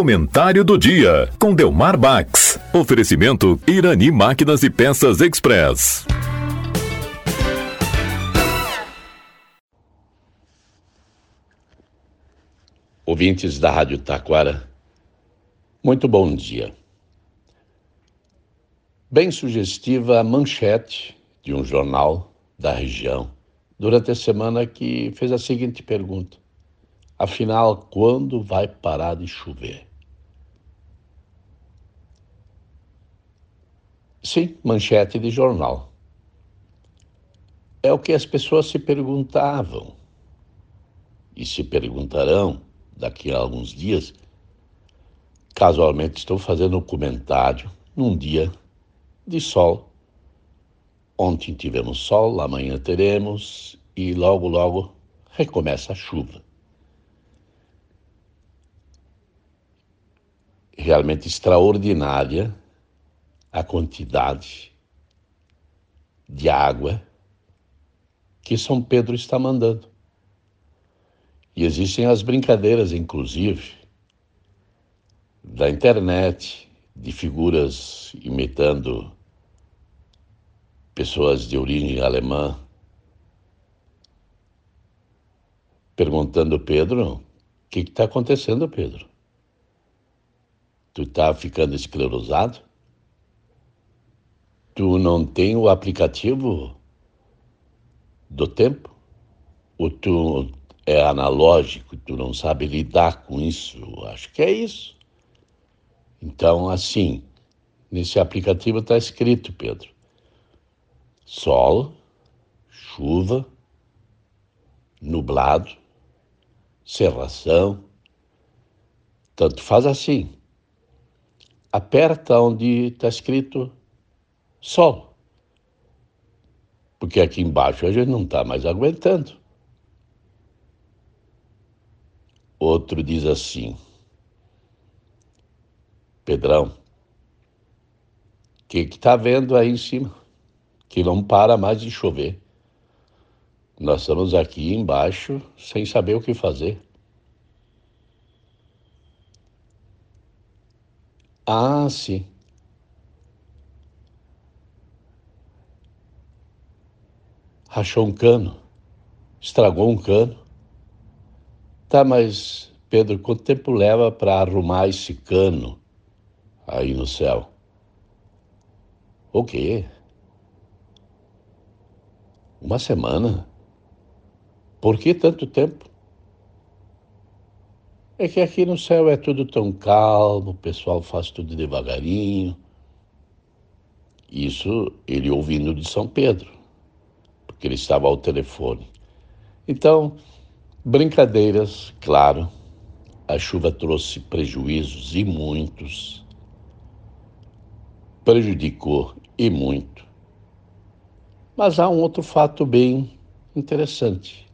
Comentário do dia com Delmar Bax. Oferecimento Irani Máquinas e Peças Express. Ouvintes da Rádio Taquara, muito bom dia. Bem sugestiva a manchete de um jornal da região durante a semana que fez a seguinte pergunta: Afinal, quando vai parar de chover? Sim, manchete de jornal. É o que as pessoas se perguntavam e se perguntarão daqui a alguns dias. Casualmente estou fazendo um comentário num dia de sol. Ontem tivemos sol, amanhã teremos e logo, logo recomeça a chuva. realmente extraordinária a quantidade de água que São Pedro está mandando. E existem as brincadeiras, inclusive, da internet, de figuras imitando pessoas de origem alemã, perguntando Pedro, o que está acontecendo, Pedro? Tu tá ficando esclerosado? Tu não tem o aplicativo do tempo? Ou tu é analógico, tu não sabe lidar com isso? Acho que é isso. Então, assim, nesse aplicativo está escrito, Pedro: sol, chuva, nublado, cerração. Tanto faz assim aperta onde está escrito sol. Porque aqui embaixo a gente não está mais aguentando. Outro diz assim: Pedrão, o que está vendo aí em cima? Que não para mais de chover. Nós estamos aqui embaixo sem saber o que fazer. Ah, sim. Rachou um cano, estragou um cano. Tá, mas Pedro, quanto tempo leva para arrumar esse cano aí no céu? O quê? Uma semana? Por que tanto tempo? É que aqui no céu é tudo tão calmo, o pessoal faz tudo devagarinho. Isso ele ouvindo de São Pedro, porque ele estava ao telefone. Então, brincadeiras, claro, a chuva trouxe prejuízos e muitos, prejudicou e muito. Mas há um outro fato bem interessante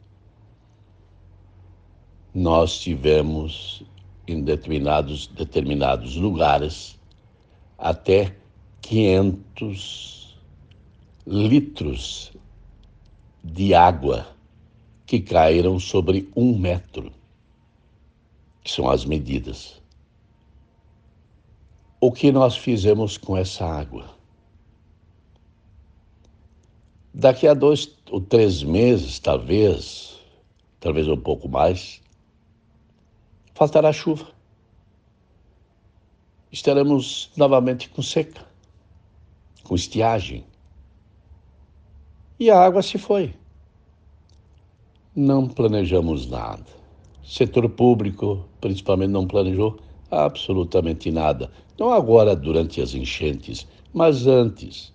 nós tivemos em determinados, determinados lugares até 500 litros de água que caíram sobre um metro, que são as medidas. O que nós fizemos com essa água? Daqui a dois ou três meses, talvez, talvez um pouco mais, faltará chuva. Estaremos novamente com seca, com estiagem. E a água se foi. Não planejamos nada. Setor público, principalmente, não planejou absolutamente nada. Não agora durante as enchentes, mas antes.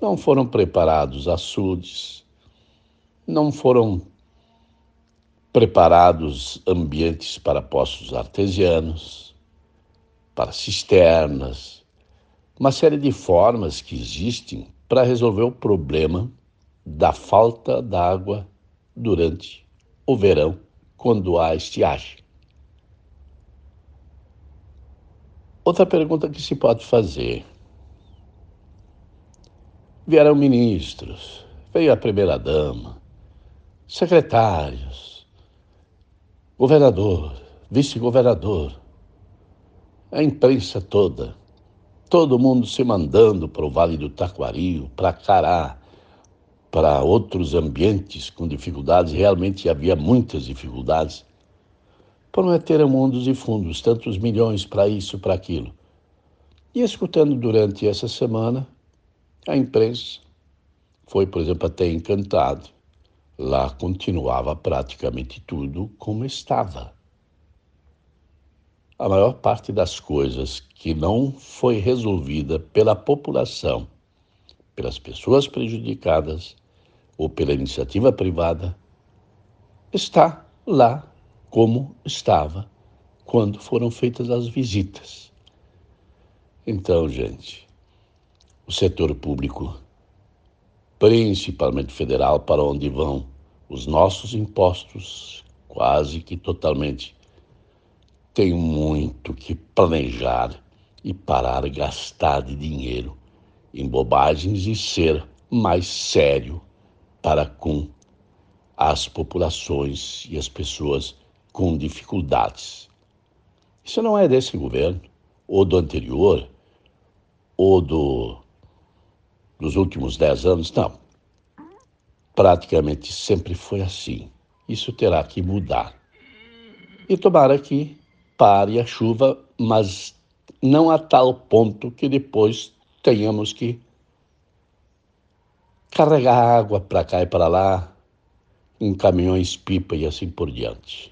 Não foram preparados açudes, não foram preparados ambientes para poços artesianos, para cisternas, uma série de formas que existem para resolver o problema da falta d'água durante o verão, quando há estiagem. Outra pergunta que se pode fazer. Vieram ministros, veio a primeira-dama, secretários, governador, vice-governador, a imprensa toda, todo mundo se mandando para o Vale do Taquaril, para Cará, para outros ambientes com dificuldades, realmente havia muitas dificuldades, prometeram mundos e fundos, tantos milhões para isso, para aquilo. E escutando durante essa semana, a imprensa foi, por exemplo, até encantado. Lá continuava praticamente tudo como estava. A maior parte das coisas que não foi resolvida pela população, pelas pessoas prejudicadas ou pela iniciativa privada, está lá como estava quando foram feitas as visitas. Então, gente, o setor público, principalmente federal, para onde vão os nossos impostos, quase que totalmente, tem muito que planejar e parar de gastar de dinheiro em bobagens e ser mais sério para com as populações e as pessoas com dificuldades. Isso não é desse governo, ou do anterior, ou do, dos últimos dez anos, não. Praticamente sempre foi assim. Isso terá que mudar. E tomara que pare a chuva, mas não a tal ponto que depois tenhamos que carregar água para cá e para lá, em caminhões pipa e assim por diante.